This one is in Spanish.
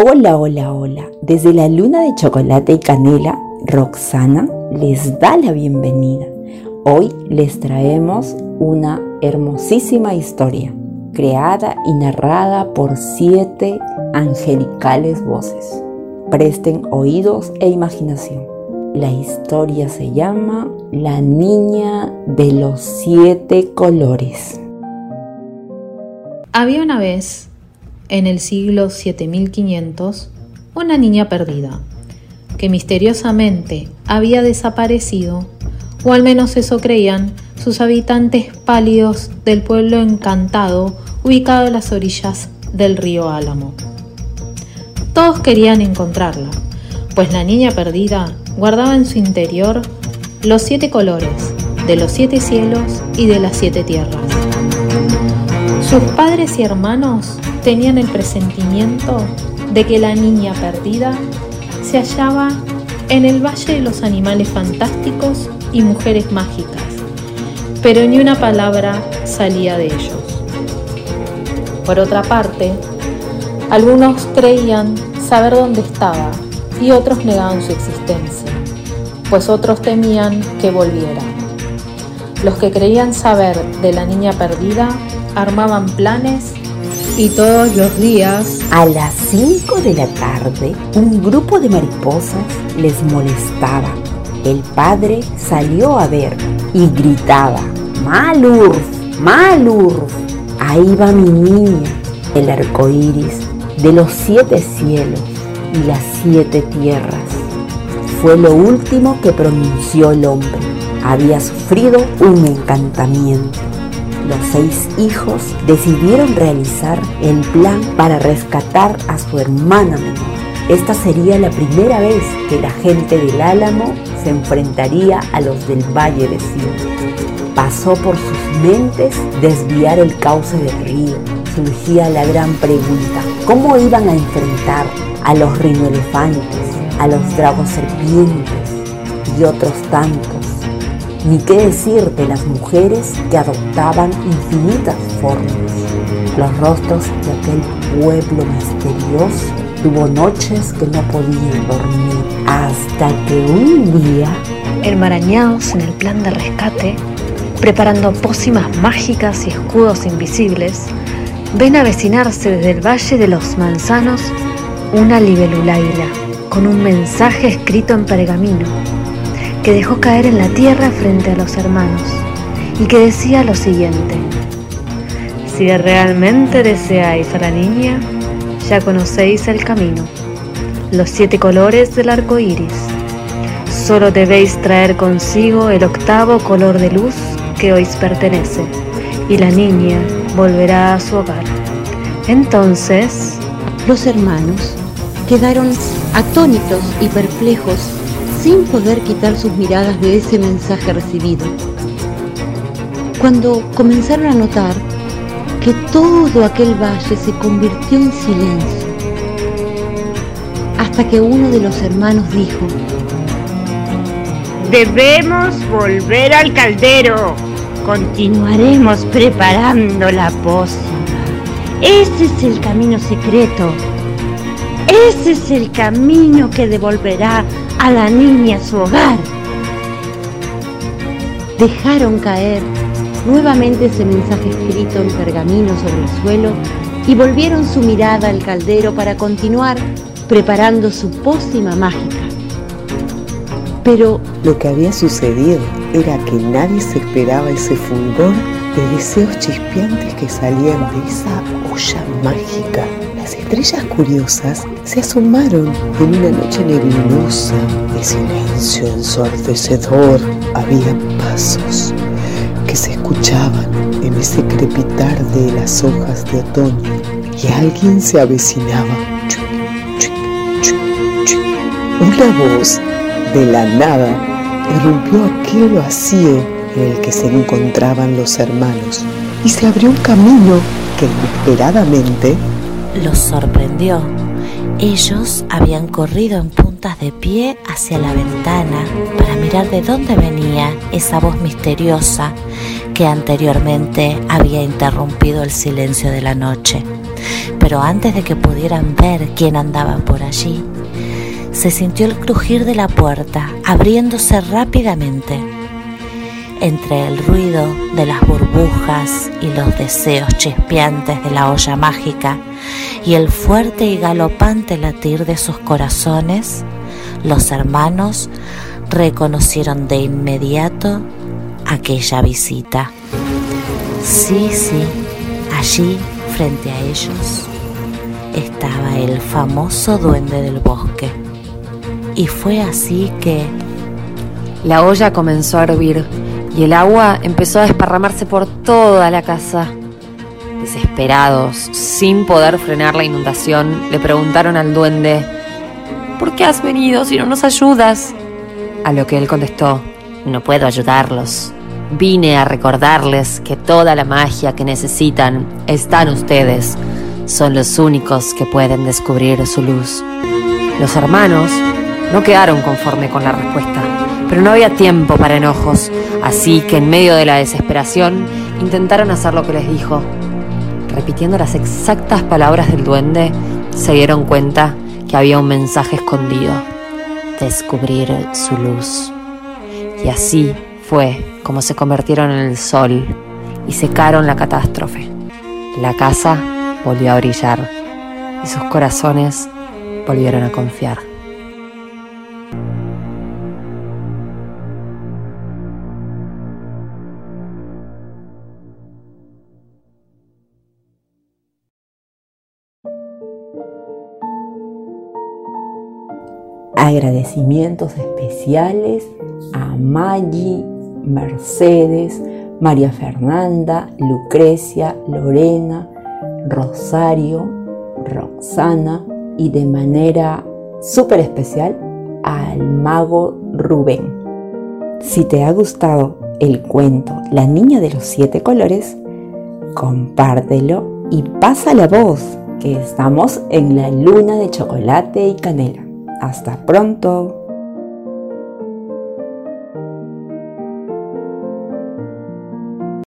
Hola, hola, hola. Desde la luna de chocolate y canela, Roxana les da la bienvenida. Hoy les traemos una hermosísima historia, creada y narrada por siete angelicales voces. Presten oídos e imaginación. La historia se llama La niña de los siete colores. Había una vez, en el siglo 7500, una niña perdida, que misteriosamente había desaparecido, o al menos eso creían sus habitantes pálidos del pueblo encantado ubicado a las orillas del río Álamo. Todos querían encontrarla, pues la niña perdida guardaba en su interior los siete colores de los siete cielos y de las siete tierras. Sus padres y hermanos tenían el presentimiento de que la niña perdida se hallaba en el Valle de los Animales Fantásticos y Mujeres Mágicas, pero ni una palabra salía de ellos. Por otra parte, algunos creían saber dónde estaba y otros negaban su existencia, pues otros temían que volviera. Los que creían saber de la niña perdida armaban planes y todos los días, a las 5 de la tarde, un grupo de mariposas les molestaba. El padre salió a ver y gritaba, Malurf, Malurf, ahí va mi niña, el arco iris de los siete cielos y las siete tierras. Fue lo último que pronunció el hombre. Había sufrido un encantamiento los seis hijos decidieron realizar el plan para rescatar a su hermana menor. Esta sería la primera vez que la gente del Álamo se enfrentaría a los del Valle de Sion. Pasó por sus mentes desviar el cauce del río. Surgía la gran pregunta, ¿cómo iban a enfrentar a los rinoelefantes, a los dragos serpientes y otros tantos? Ni qué decir de las mujeres que adoptaban infinitas formas. Los rostros de aquel pueblo misterioso tuvo noches que no podían dormir hasta que un día, enmarañados en el plan de rescate, preparando pócimas mágicas y escudos invisibles, ven avecinarse desde el Valle de los Manzanos una libelulaira con un mensaje escrito en pergamino que dejó caer en la tierra frente a los hermanos y que decía lo siguiente. Si realmente deseáis a la niña, ya conocéis el camino, los siete colores del arco iris. Solo debéis traer consigo el octavo color de luz que hoy pertenece, y la niña volverá a su hogar. Entonces, los hermanos quedaron atónitos y perplejos sin poder quitar sus miradas de ese mensaje recibido. Cuando comenzaron a notar que todo aquel valle se convirtió en silencio, hasta que uno de los hermanos dijo, Debemos volver al caldero. Continuaremos preparando la pócima. Ese es el camino secreto. Ese es el camino que devolverá a la niña su hogar. Dejaron caer nuevamente ese mensaje escrito en pergamino sobre el suelo y volvieron su mirada al caldero para continuar preparando su pócima mágica. Pero lo que había sucedido era que nadie se esperaba ese fulgor de deseos chispeantes que salían de esa olla mágica las estrellas curiosas se asomaron en una noche nebulosa de silencio ensordecedor. Había pasos que se escuchaban en ese crepitar de las hojas de otoño y alguien se avecinaba. Una voz de la nada irrumpió aquel vacío en el que se encontraban los hermanos y se abrió un camino que inesperadamente los sorprendió. Ellos habían corrido en puntas de pie hacia la ventana para mirar de dónde venía esa voz misteriosa que anteriormente había interrumpido el silencio de la noche. Pero antes de que pudieran ver quién andaba por allí, se sintió el crujir de la puerta abriéndose rápidamente. Entre el ruido de las burbujas y los deseos chispeantes de la olla mágica y el fuerte y galopante latir de sus corazones, los hermanos reconocieron de inmediato aquella visita. Sí, sí, allí frente a ellos estaba el famoso duende del bosque. Y fue así que... La olla comenzó a hervir y el agua empezó a desparramarse por toda la casa. Desesperados, sin poder frenar la inundación, le preguntaron al duende, ¿por qué has venido si no nos ayudas? A lo que él contestó, no puedo ayudarlos. Vine a recordarles que toda la magia que necesitan está en ustedes. Son los únicos que pueden descubrir su luz. Los hermanos no quedaron conforme con la respuesta, pero no había tiempo para enojos, así que en medio de la desesperación intentaron hacer lo que les dijo. Repitiendo las exactas palabras del duende, se dieron cuenta que había un mensaje escondido, descubrir su luz. Y así fue como se convirtieron en el sol y secaron la catástrofe. La casa volvió a brillar y sus corazones volvieron a confiar. Agradecimientos especiales a Maggi, Mercedes, María Fernanda, Lucrecia, Lorena, Rosario, Roxana y de manera súper especial al mago Rubén. Si te ha gustado el cuento La niña de los siete colores, compártelo y pasa la voz que estamos en la luna de chocolate y canela. Hasta pronto.